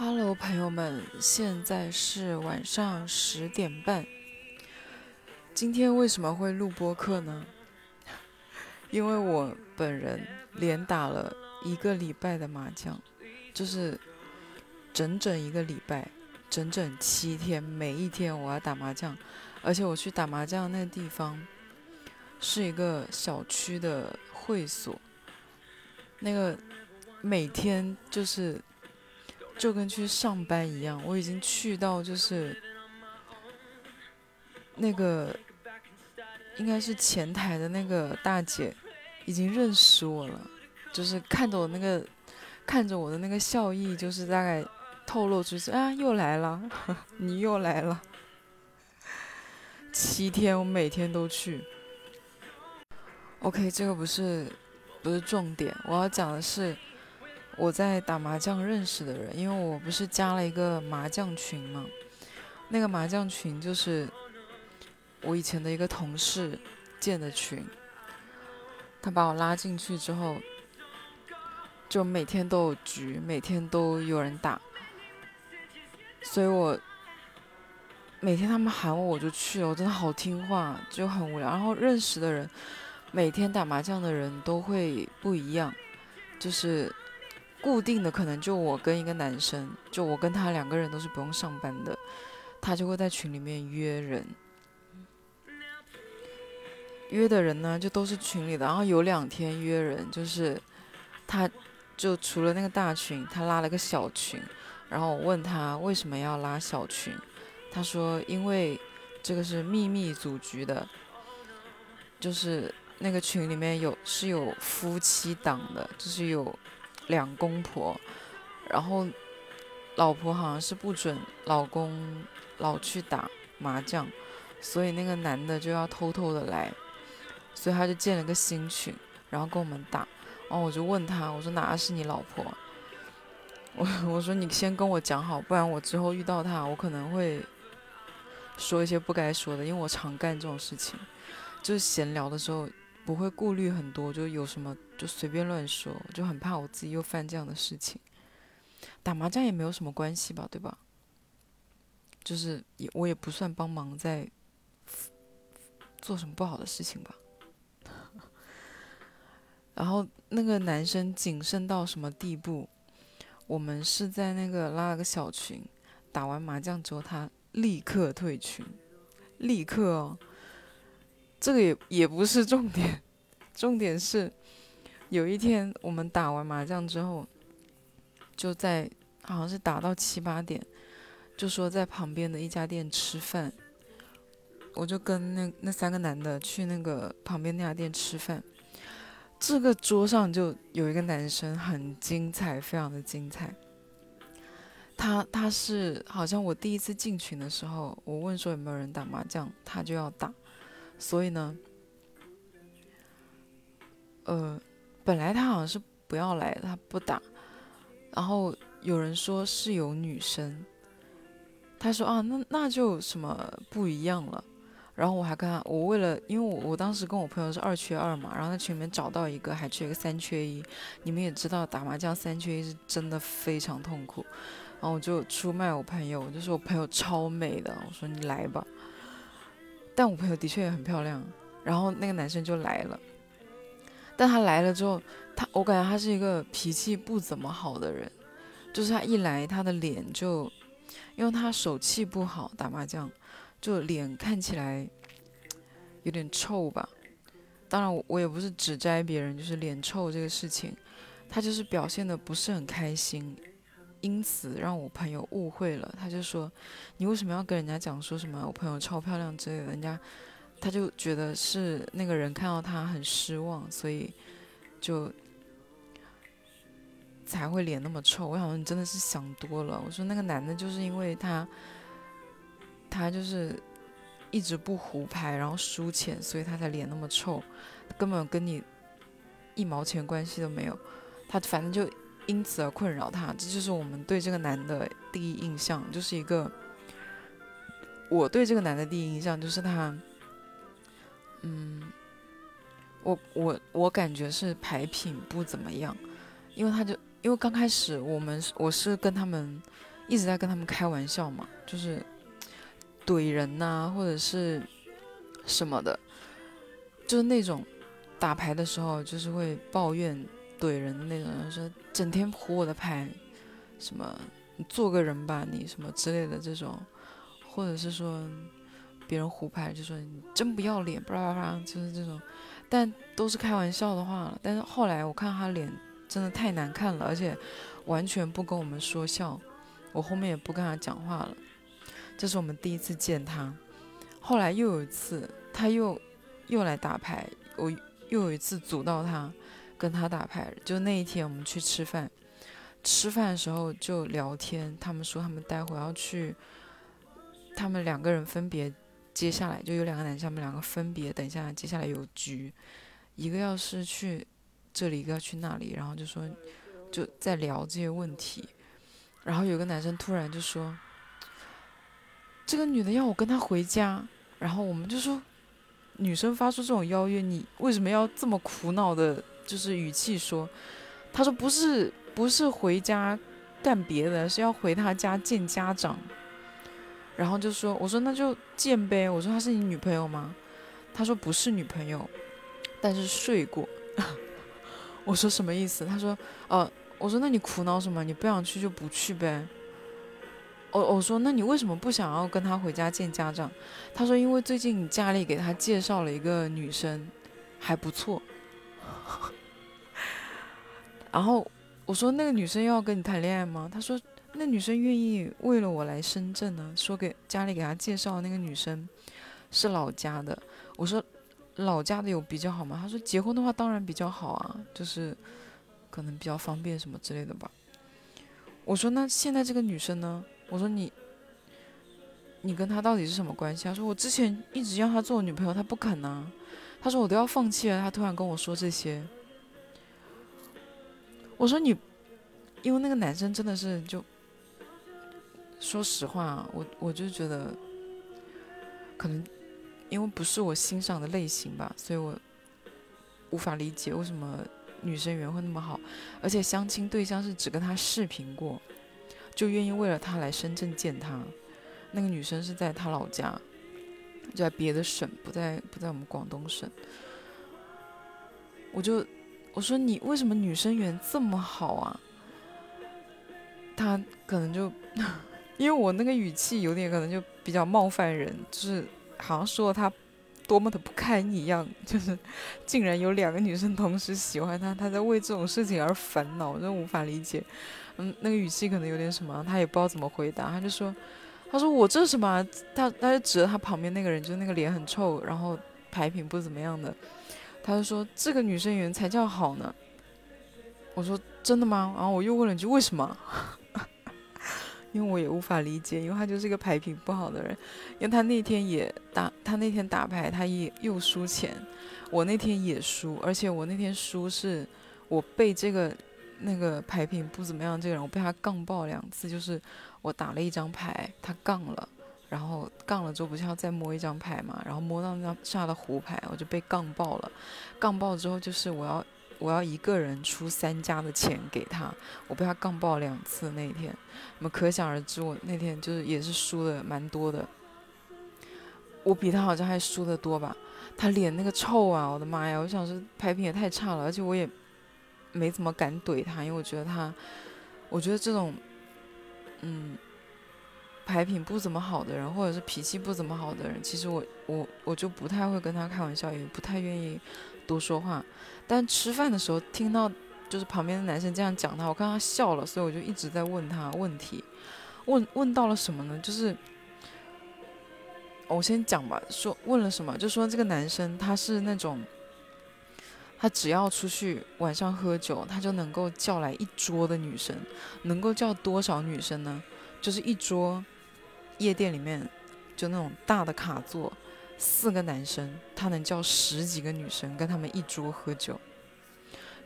Hello，朋友们，现在是晚上十点半。今天为什么会录播客呢？因为我本人连打了一个礼拜的麻将，就是整整一个礼拜，整整七天，每一天我要打麻将，而且我去打麻将那个地方是一个小区的会所，那个每天就是。就跟去上班一样，我已经去到就是那个应该是前台的那个大姐已经认识我了，就是看着我那个看着我的那个笑意，就是大概透露出是啊又来了，你又来了。七天我每天都去。OK，这个不是不是重点，我要讲的是。我在打麻将认识的人，因为我不是加了一个麻将群嘛，那个麻将群就是我以前的一个同事建的群，他把我拉进去之后，就每天都有局，每天都有人打，所以我每天他们喊我我就去了，我真的好听话，就很无聊。然后认识的人，每天打麻将的人都会不一样，就是。固定的可能就我跟一个男生，就我跟他两个人都是不用上班的，他就会在群里面约人，约的人呢就都是群里的，然后有两天约人就是，他就除了那个大群，他拉了个小群，然后我问他为什么要拉小群，他说因为这个是秘密组局的，就是那个群里面有是有夫妻档的，就是有。两公婆，然后老婆好像是不准老公老去打麻将，所以那个男的就要偷偷的来，所以他就建了个新群，然后跟我们打。然后我就问他，我说哪是你老婆？我我说你先跟我讲好，不然我之后遇到他，我可能会说一些不该说的，因为我常干这种事情，就是闲聊的时候。不会顾虑很多，就有什么就随便乱说，就很怕我自己又犯这样的事情。打麻将也没有什么关系吧，对吧？就是也我也不算帮忙在做什么不好的事情吧。然后那个男生谨慎到什么地步？我们是在那个拉了个小群，打完麻将之后，他立刻退群，立刻哦。这个也也不是重点，重点是有一天我们打完麻将之后，就在好像是打到七八点，就说在旁边的一家店吃饭，我就跟那那三个男的去那个旁边那家店吃饭，这个桌上就有一个男生很精彩，非常的精彩，他他是好像我第一次进群的时候，我问说有没有人打麻将，他就要打。所以呢，呃，本来他好像是不要来，他不打。然后有人说是有女生，他说啊，那那就什么不一样了。然后我还跟他，我为了，因为我我当时跟我朋友是二缺二嘛，然后在群里面找到一个，还缺一个三缺一。你们也知道打麻将三缺一是真的非常痛苦。然后我就出卖我朋友，我就说我朋友超美的，我说你来吧。但我朋友的确也很漂亮，然后那个男生就来了，但他来了之后，他我感觉他是一个脾气不怎么好的人，就是他一来，他的脸就，因为他手气不好，打麻将，就脸看起来有点臭吧。当然，我也不是指摘别人，就是脸臭这个事情，他就是表现的不是很开心。因此让我朋友误会了，他就说：“你为什么要跟人家讲说什么我朋友超漂亮之类的？”人家他就觉得是那个人看到他很失望，所以就才会脸那么臭。我想说你真的是想多了。我说那个男的就是因为他他就是一直不胡牌，然后输钱，所以他才脸那么臭，根本跟你一毛钱关系都没有。他反正就。因此而困扰他，这就是我们对这个男的第一印象，就是一个我对这个男的第一印象就是他，嗯，我我我感觉是牌品不怎么样，因为他就因为刚开始我们我是跟他们一直在跟他们开玩笑嘛，就是怼人呐，或者是什么的，就是那种打牌的时候就是会抱怨怼人的那种，说整天胡我的牌，什么你做个人吧你什么之类的这种，或者是说别人胡牌就说你真不要脸，叭叭叭，就是这种，但都是开玩笑的话了。但是后来我看他脸。真的太难看了，而且完全不跟我们说笑，我后面也不跟他讲话了。这是我们第一次见他，后来又有一次他又又来打牌，我又有一次阻到他跟他打牌，就那一天我们去吃饭，吃饭的时候就聊天，他们说他们待会要去，他们两个人分别接下来就有两个男生，他们两个分别等一下接下来有局，一个要是去。这里一个要去那里，然后就说就在聊这些问题，然后有个男生突然就说：“这个女的要我跟她回家。”然后我们就说：“女生发出这种邀约，你为什么要这么苦恼的，就是语气说？”他说：“不是，不是回家干别的，是要回他家见家长。”然后就说：“我说那就见呗。”我说：“她是你女朋友吗？”他说：“不是女朋友，但是睡过。”我说什么意思？他说，呃，我说那你苦恼什么？你不想去就不去呗。我我说那你为什么不想要跟他回家见家长？他说因为最近家里给他介绍了一个女生，还不错。然后我说那个女生要跟你谈恋爱吗？他说那女生愿意为了我来深圳呢。说给家里给他介绍那个女生是老家的。我说。老家的有比较好吗？他说结婚的话当然比较好啊，就是可能比较方便什么之类的吧。我说那现在这个女生呢？我说你你跟她到底是什么关系？他说我之前一直要她做我女朋友，她不肯呐。他说我都要放弃了，他突然跟我说这些。我说你，因为那个男生真的是就说实话，我我就觉得可能。因为不是我欣赏的类型吧，所以我无法理解为什么女生缘会那么好，而且相亲对象是只跟他视频过，就愿意为了他来深圳见他。那个女生是在他老家，就在别的省，不在不在我们广东省。我就我说你为什么女生缘这么好啊？他可能就 因为我那个语气有点可能就比较冒犯人，就是。好像说他多么的不堪一样，就是竟然有两个女生同时喜欢他，他在为这种事情而烦恼，我真无法理解。嗯，那个语气可能有点什么，他也不知道怎么回答，他就说：“他说我这是什么？”他他就指着他旁边那个人，就那个脸很臭，然后牌品不怎么样的，他就说：“这个女生缘才叫好呢。”我说：“真的吗？”然后我又问了一句：“为什么？” 因为我也无法理解，因为他就是一个牌品不好的人，因为他那天也打，他那天打牌他也又输钱，我那天也输，而且我那天输是我被这个那个牌品不怎么样这个人，我被他杠爆两次，就是我打了一张牌，他杠了，然后杠了之后不是要再摸一张牌嘛，然后摸到那张下的胡牌，我就被杠爆了，杠爆之后就是我要。我要一个人出三家的钱给他，我被他杠爆两次那一天，那么可想而知，我那天就是也是输的蛮多的。我比他好像还输的多吧？他脸那个臭啊，我的妈呀！我想是牌品也太差了，而且我也没怎么敢怼他，因为我觉得他，我觉得这种，嗯，牌品不怎么好的人，或者是脾气不怎么好的人，其实我我我就不太会跟他开玩笑，也不太愿意。多说话，但吃饭的时候听到就是旁边的男生这样讲他，我看他笑了，所以我就一直在问他问题，问问到了什么呢？就是我先讲吧，说问了什么？就说这个男生他是那种，他只要出去晚上喝酒，他就能够叫来一桌的女生，能够叫多少女生呢？就是一桌夜店里面就那种大的卡座。四个男生，他能叫十几个女生跟他们一桌喝酒，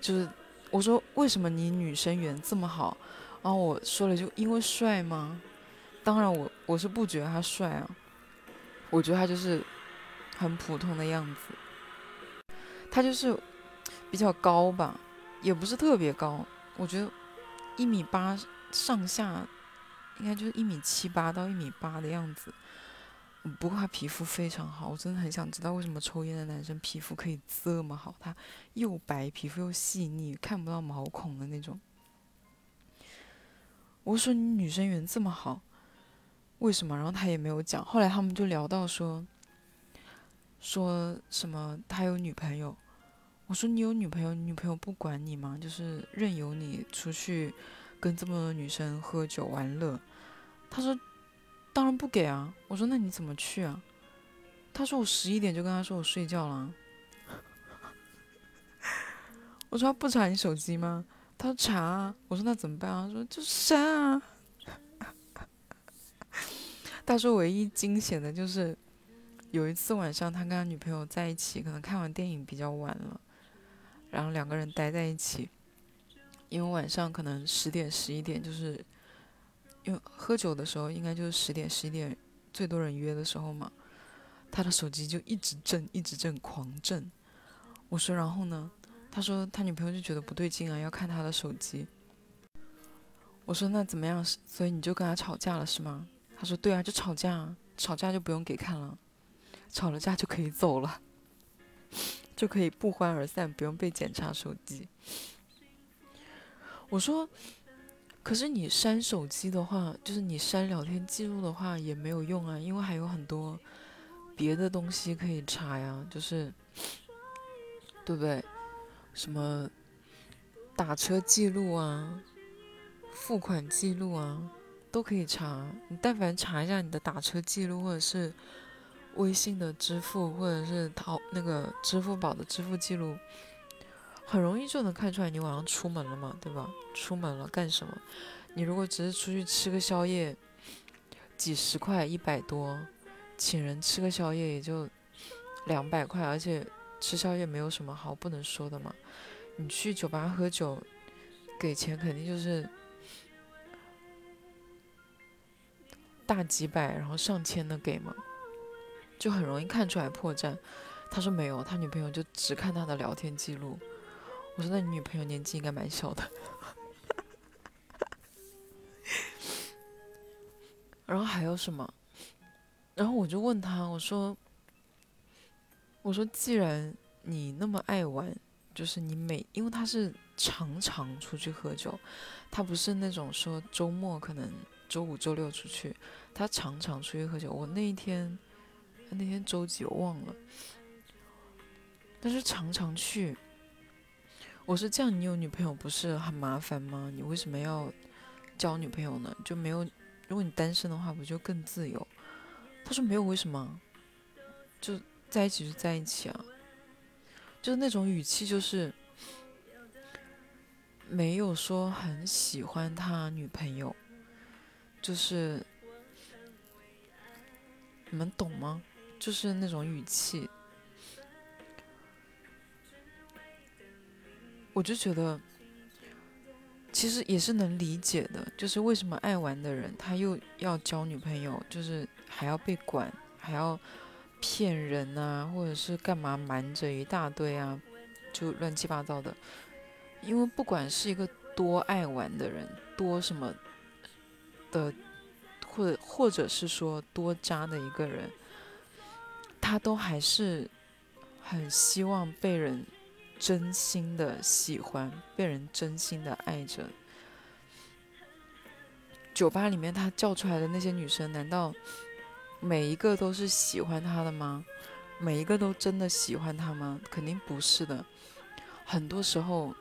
就是我说为什么你女生缘这么好？然后我说了就因为帅吗？当然我我是不觉得他帅啊，我觉得他就是很普通的样子，他就是比较高吧，也不是特别高，我觉得一米八上下，应该就是一米七八到一米八的样子。不过他皮肤非常好，我真的很想知道为什么抽烟的男生皮肤可以这么好。他又白，皮肤又细腻，看不到毛孔的那种。我说你女生缘这么好，为什么？然后他也没有讲。后来他们就聊到说，说什么他有女朋友。我说你有女朋友，女朋友不管你吗？就是任由你出去跟这么多女生喝酒玩乐。他说。当然不给啊！我说那你怎么去啊？他说我十一点就跟他说我睡觉了。我说他不查你手机吗？他说查啊。我说那怎么办啊？他说就删啊。他说唯一惊险的就是有一次晚上他跟他女朋友在一起，可能看完电影比较晚了，然后两个人待在一起，因为晚上可能十点十一点就是。因为喝酒的时候，应该就是十点、十一点，最多人约的时候嘛。他的手机就一直震，一直震，狂震。我说，然后呢？他说他女朋友就觉得不对劲啊，要看他的手机。我说那怎么样？所以你就跟他吵架了是吗？他说对啊，就吵架，吵架就不用给看了，吵了架就可以走了，就可以不欢而散，不用被检查手机。我说。可是你删手机的话，就是你删聊天记录的话也没有用啊，因为还有很多别的东西可以查呀，就是对不对？什么打车记录啊、付款记录啊，都可以查。你但凡查一下你的打车记录，或者是微信的支付，或者是淘那个支付宝的支付记录。很容易就能看出来你晚上出门了嘛，对吧？出门了干什么？你如果只是出去吃个宵夜，几十块、一百多，请人吃个宵夜也就两百块，而且吃宵夜没有什么好不能说的嘛。你去酒吧喝酒，给钱肯定就是大几百，然后上千的给嘛，就很容易看出来破绽。他说没有，他女朋友就只看他的聊天记录。我说：“那你女朋友年纪应该蛮小的。”然后还有什么？然后我就问他：“我说，我说，既然你那么爱玩，就是你每……因为他是常常出去喝酒，他不是那种说周末可能周五、周六出去，他常常出去喝酒。我那一天，那天周几我忘了，但是常常去。”我说这样，你有女朋友不是很麻烦吗？你为什么要交女朋友呢？就没有，如果你单身的话，不就更自由？他说没有，为什么？就在一起就在一起啊，就是那种语气，就是没有说很喜欢他女朋友，就是你们懂吗？就是那种语气。我就觉得，其实也是能理解的，就是为什么爱玩的人他又要交女朋友，就是还要被管，还要骗人啊，或者是干嘛瞒着一大堆啊，就乱七八糟的。因为不管是一个多爱玩的人，多什么的，或者或者是说多渣的一个人，他都还是很希望被人。真心的喜欢被人真心的爱着。酒吧里面他叫出来的那些女生，难道每一个都是喜欢他的吗？每一个都真的喜欢他吗？肯定不是的。很多时候，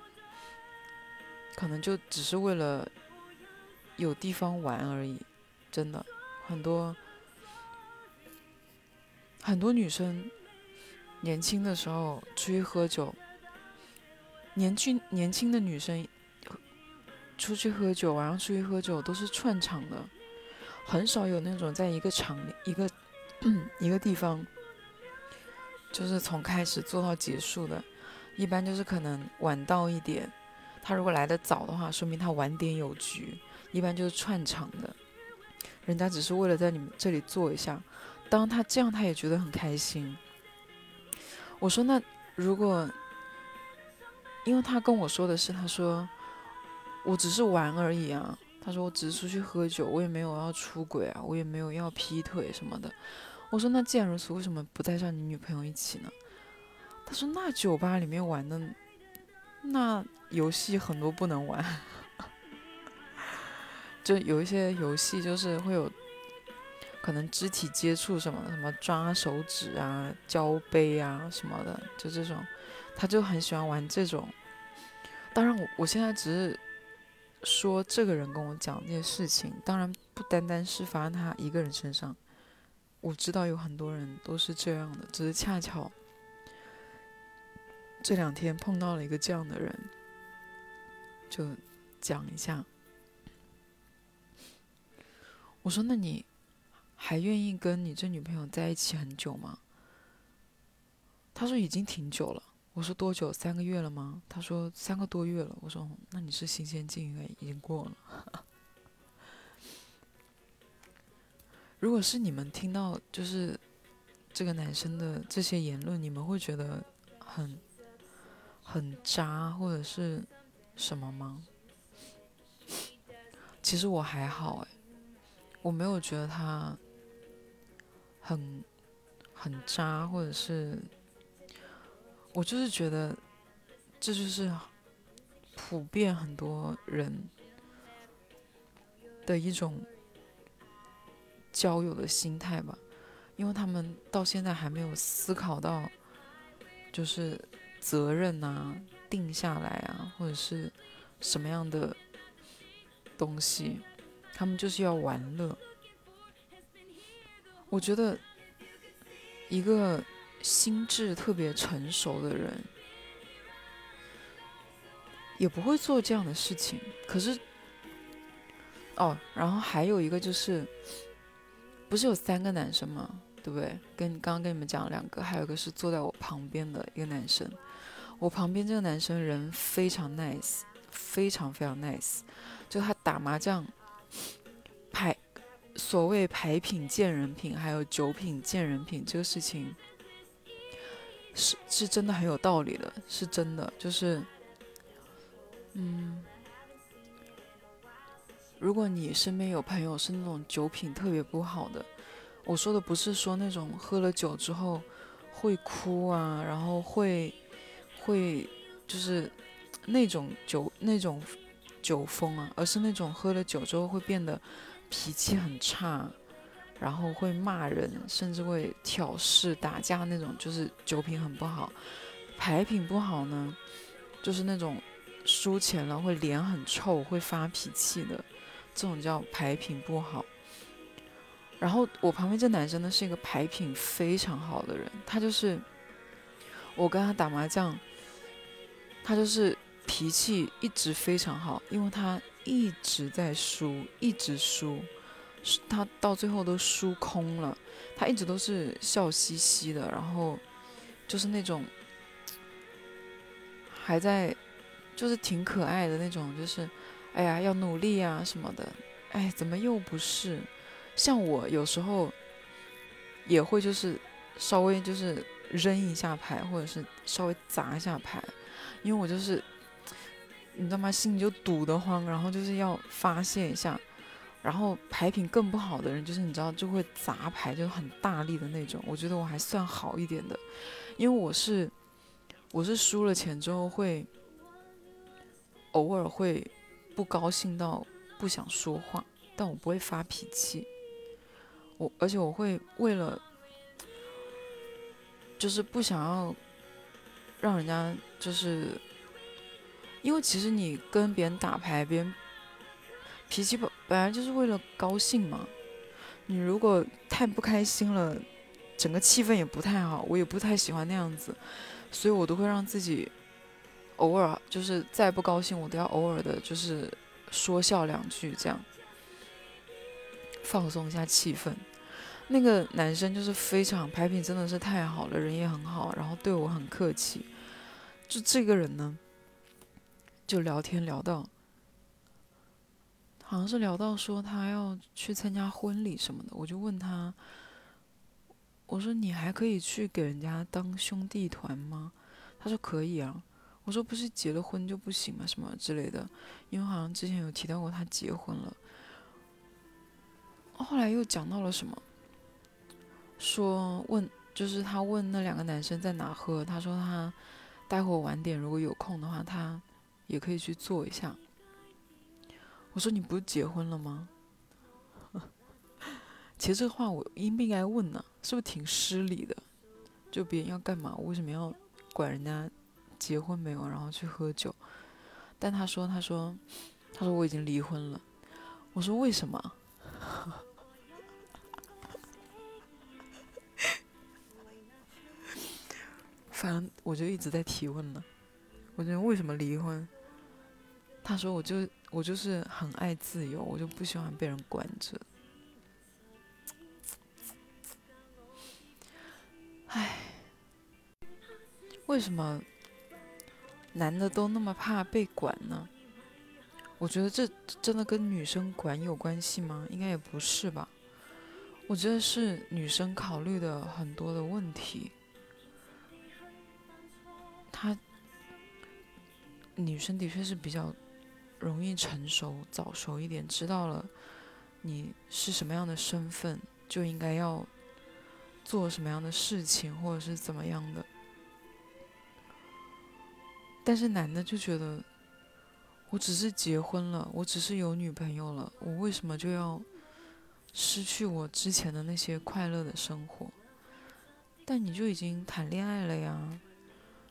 可能就只是为了有地方玩而已。真的，很多很多女生年轻的时候出去喝酒。年轻年轻的女生出去喝酒，晚上出去喝酒都是串场的，很少有那种在一个场一个 一个地方，就是从开始做到结束的。一般就是可能晚到一点，他如果来的早的话，说明他晚点有局。一般就是串场的，人家只是为了在你们这里坐一下，当他这样他也觉得很开心。我说那如果。因为他跟我说的是，他说我只是玩而已啊。他说我只是出去喝酒，我也没有要出轨啊，我也没有要劈腿什么的。我说那既然如此，为什么不带上你女朋友一起呢？他说那酒吧里面玩的那游戏很多不能玩，就有一些游戏就是会有可能肢体接触什么，什么抓手指啊、交杯啊什么的，就这种，他就很喜欢玩这种。当然我我现在只是。说这个人跟我讲这些事情，当然不单单是发生他一个人身上，我知道有很多人都是这样的，只是恰巧这两天碰到了一个这样的人，就讲一下。我说：“那你还愿意跟你这女朋友在一起很久吗？”他说：“已经挺久了。”我说多久？三个月了吗？他说三个多月了。我说那你是新鲜劲应该已经过了。如果是你们听到就是这个男生的这些言论，你们会觉得很很渣或者是什么吗？其实我还好哎，我没有觉得他很很渣或者是。我就是觉得，这就是普遍很多人的一种交友的心态吧，因为他们到现在还没有思考到，就是责任啊，定下来啊，或者是什么样的东西，他们就是要玩乐。我觉得一个。心智特别成熟的人，也不会做这样的事情。可是，哦，然后还有一个就是，不是有三个男生吗？对不对？跟刚刚跟你们讲两个，还有一个是坐在我旁边的一个男生。我旁边这个男生人非常 nice，非常非常 nice。就他打麻将，牌，所谓牌品见人品，还有酒品见人品这个事情。是是真的很有道理的，是真的，就是，嗯，如果你身边有朋友是那种酒品特别不好的，我说的不是说那种喝了酒之后会哭啊，然后会会就是那种酒那种酒疯啊，而是那种喝了酒之后会变得脾气很差。然后会骂人，甚至会挑事、打架那种，就是酒品很不好。牌品不好呢，就是那种输钱了会脸很臭、会发脾气的，这种叫牌品不好。然后我旁边这男生呢是一个牌品非常好的人，他就是我跟他打麻将，他就是脾气一直非常好，因为他一直在输，一直输。他到最后都输空了，他一直都是笑嘻嘻的，然后就是那种还在，就是挺可爱的那种，就是哎呀要努力啊什么的，哎怎么又不是？像我有时候也会就是稍微就是扔一下牌，或者是稍微砸一下牌，因为我就是你知道吗？心里就堵得慌，然后就是要发泄一下。然后牌品更不好的人，就是你知道就会砸牌，就很大力的那种。我觉得我还算好一点的，因为我是我是输了钱之后会偶尔会不高兴到不想说话，但我不会发脾气。我而且我会为了就是不想要让人家就是，因为其实你跟别人打牌，别人。脾气本本来就是为了高兴嘛，你如果太不开心了，整个气氛也不太好，我也不太喜欢那样子，所以我都会让自己偶尔就是再不高兴，我都要偶尔的就是说笑两句，这样放松一下气氛。那个男生就是非常牌品真的是太好了，人也很好，然后对我很客气。就这个人呢，就聊天聊到。好像是聊到说他要去参加婚礼什么的，我就问他，我说你还可以去给人家当兄弟团吗？他说可以啊。我说不是结了婚就不行吗？什么之类的，因为好像之前有提到过他结婚了。后来又讲到了什么？说问就是他问那两个男生在哪喝，他说他待会晚点如果有空的话，他也可以去做一下。我说你不是结婚了吗？其实这话我应不应该问呢？是不是挺失礼的？就别人要干嘛，我为什么要管人家结婚没有，然后去喝酒？但他说，他说，他说我已经离婚了。我说为什么？反正我就一直在提问呢。我觉得为什么离婚？他说我就。我就是很爱自由，我就不喜欢被人管着。唉，为什么男的都那么怕被管呢？我觉得这真的跟女生管有关系吗？应该也不是吧。我觉得是女生考虑的很多的问题。她女生的确是比较。容易成熟、早熟一点，知道了你是什么样的身份，就应该要做什么样的事情，或者是怎么样的。但是男的就觉得，我只是结婚了，我只是有女朋友了，我为什么就要失去我之前的那些快乐的生活？但你就已经谈恋爱了呀，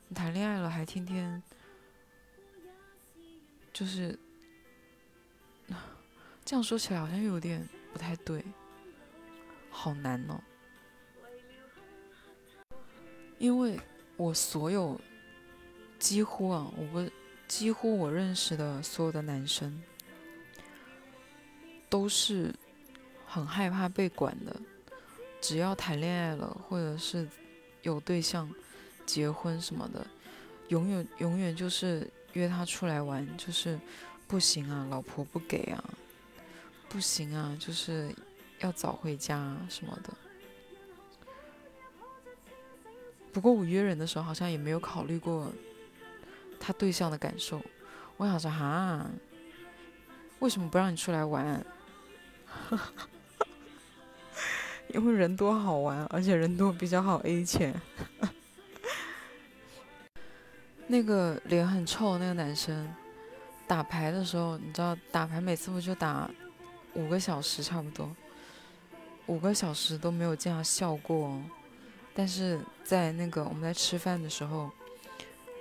你谈恋爱了还天天。就是，这样说起来好像又有点不太对，好难哦。因为我所有几乎啊，我不几乎我认识的所有的男生，都是很害怕被管的。只要谈恋爱了，或者是有对象、结婚什么的，永远永远就是。约他出来玩就是不行啊，老婆不给啊，不行啊，就是要早回家什么的。不过我约人的时候好像也没有考虑过他对象的感受。我想说哈，为什么不让你出来玩？因为人多好玩，而且人多比较好 A 钱。那个脸很臭那个男生，打牌的时候，你知道打牌每次不就打五个小时差不多，五个小时都没有见他笑过。但是在那个我们在吃饭的时候，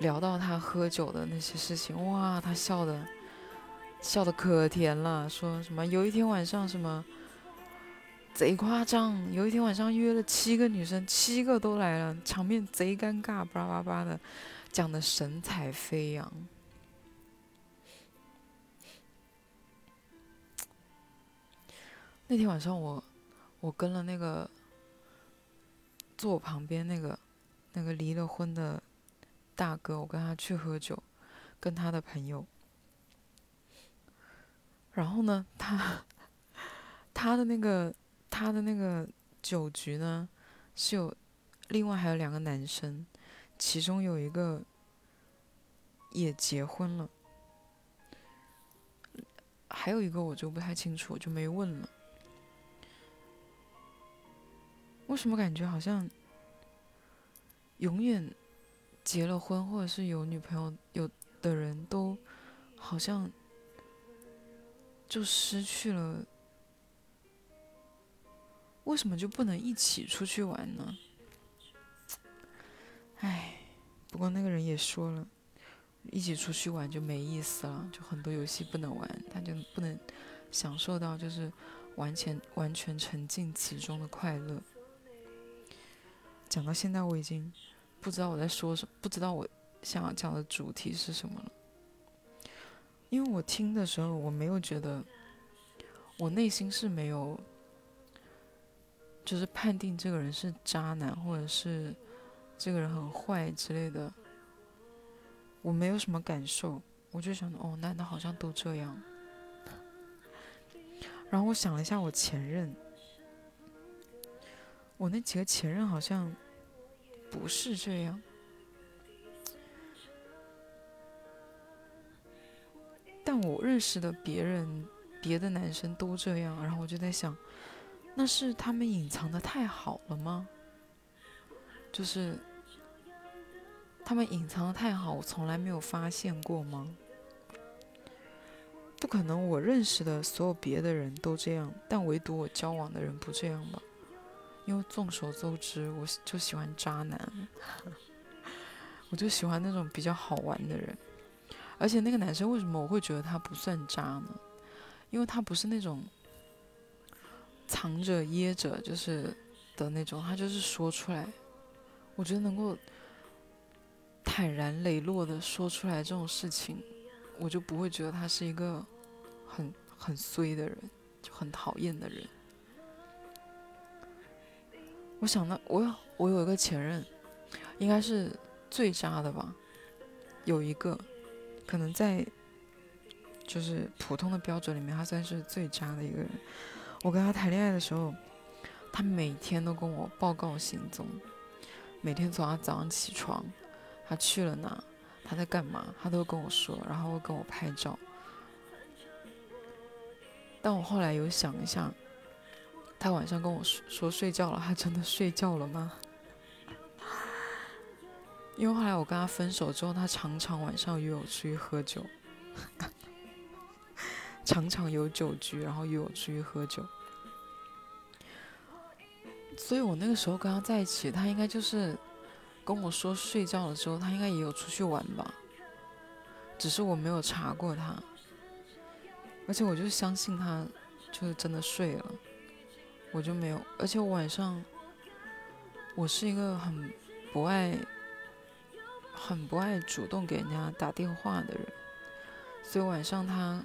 聊到他喝酒的那些事情，哇，他笑的笑的可甜了，说什么有一天晚上什么贼夸张，有一天晚上约了七个女生，七个都来了，场面贼尴尬，巴拉巴拉的。讲的神采飞扬。那天晚上，我我跟了那个坐我旁边那个那个离了婚的大哥，我跟他去喝酒，跟他的朋友。然后呢，他他的那个他的那个酒局呢，是有另外还有两个男生。其中有一个也结婚了，还有一个我就不太清楚，就没问了。为什么感觉好像永远结了婚或者是有女朋友有的人都好像就失去了？为什么就不能一起出去玩呢？唉，不过那个人也说了，一起出去玩就没意思了，就很多游戏不能玩，他就不能享受到就是完全完全沉浸其中的快乐。讲到现在，我已经不知道我在说什么，不知道我想要讲的主题是什么了。因为我听的时候，我没有觉得，我内心是没有，就是判定这个人是渣男，或者是。这个人很坏之类的，我没有什么感受，我就想哦，男的好像都这样。然后我想了一下，我前任，我那几个前任好像不是这样。但我认识的别人，别的男生都这样，然后我就在想，那是他们隐藏的太好了吗？就是他们隐藏的太好，我从来没有发现过吗？不可能，我认识的所有别的人都这样，但唯独我交往的人不这样吧？因为众所周知，我就喜欢渣男，我就喜欢那种比较好玩的人。而且那个男生为什么我会觉得他不算渣呢？因为他不是那种藏着掖着就是的那种，他就是说出来。我觉得能够坦然磊落的说出来这种事情，我就不会觉得他是一个很很衰的人，就很讨厌的人。我想到我我有一个前任，应该是最渣的吧，有一个。可能在就是普通的标准里面，他算是最渣的一个人。我跟他谈恋爱的时候，他每天都跟我报告行踪，每天从他早上起床，他去了哪，他在干嘛，他都跟我说，然后会跟我拍照。但我后来有想一下，他晚上跟我说说睡觉了，他真的睡觉了吗？因为后来我跟他分手之后，他常常晚上约我出去喝酒，常常有酒局，然后约我出去喝酒。所以我那个时候跟他在一起，他应该就是跟我说睡觉了之后，他应该也有出去玩吧，只是我没有查过他，而且我就相信他就是真的睡了，我就没有。而且我晚上我是一个很不爱。很不爱主动给人家打电话的人，所以晚上他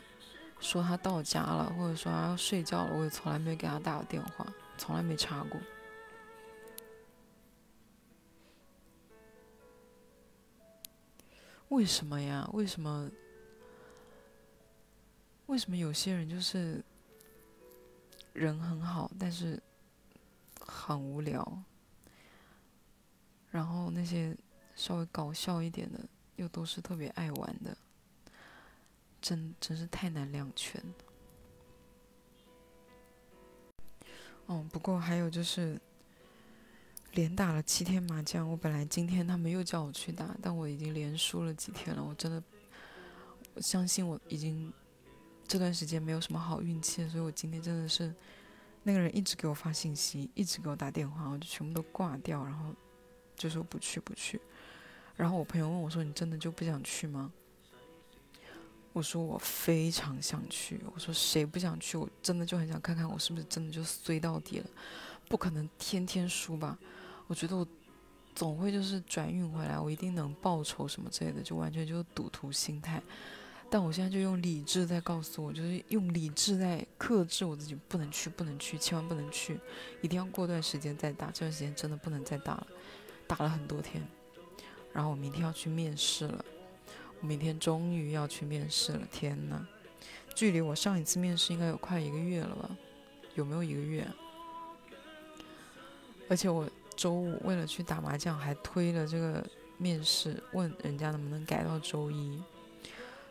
说他到家了，或者说他要睡觉了，我也从来没给他打过电话，从来没查过。为什么呀？为什么？为什么有些人就是人很好，但是很无聊？然后那些。稍微搞笑一点的，又都是特别爱玩的，真真是太难两全。哦，不过还有就是，连打了七天麻将，我本来今天他们又叫我去打，但我已经连输了几天了，我真的，我相信我已经这段时间没有什么好运气，所以我今天真的是，那个人一直给我发信息，一直给我打电话，我就全部都挂掉，然后就说不去不去。然后我朋友问我说：“你真的就不想去吗？”我说：“我非常想去。”我说：“谁不想去？我真的就很想看看我是不是真的就衰到底了。不可能天天输吧？我觉得我总会就是转运回来，我一定能报仇什么之类的，就完全就是赌徒心态。但我现在就用理智在告诉我，就是用理智在克制我自己，不能去，不能去，千万不能去，一定要过段时间再打。这段时间真的不能再打了，打了很多天。”然后我明天要去面试了，我明天终于要去面试了。天呐，距离我上一次面试应该有快一个月了吧？有没有一个月？而且我周五为了去打麻将，还推了这个面试，问人家能不能改到周一。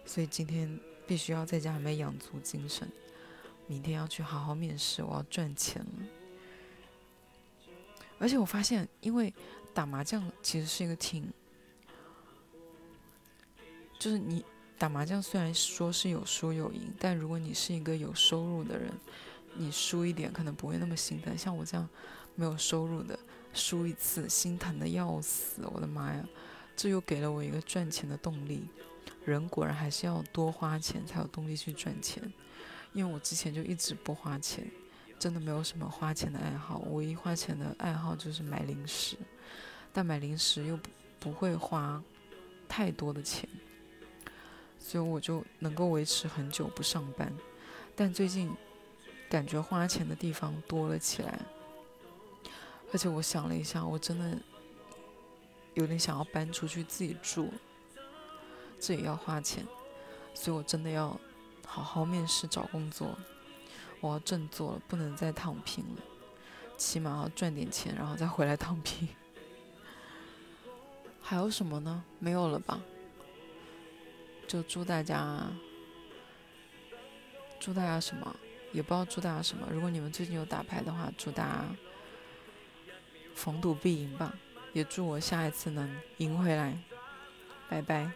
所以今天必须要在家里面养足精神，明天要去好好面试，我要赚钱了。而且我发现，因为打麻将其实是一个挺……就是你打麻将虽然说是有输有赢，但如果你是一个有收入的人，你输一点可能不会那么心疼。像我这样没有收入的，输一次心疼的要死，我的妈呀！这又给了我一个赚钱的动力。人果然还是要多花钱才有动力去赚钱。因为我之前就一直不花钱，真的没有什么花钱的爱好，唯一花钱的爱好就是买零食，但买零食又不会花太多的钱。所以我就能够维持很久不上班，但最近感觉花钱的地方多了起来，而且我想了一下，我真的有点想要搬出去自己住，这也要花钱，所以我真的要好好面试找工作，我要振作了，不能再躺平了，起码要赚点钱，然后再回来躺平。还有什么呢？没有了吧？就祝大家祝大家什么，也不知道祝大家什么。如果你们最近有打牌的话，祝大家逢赌必赢吧，也祝我下一次能赢回来。拜拜。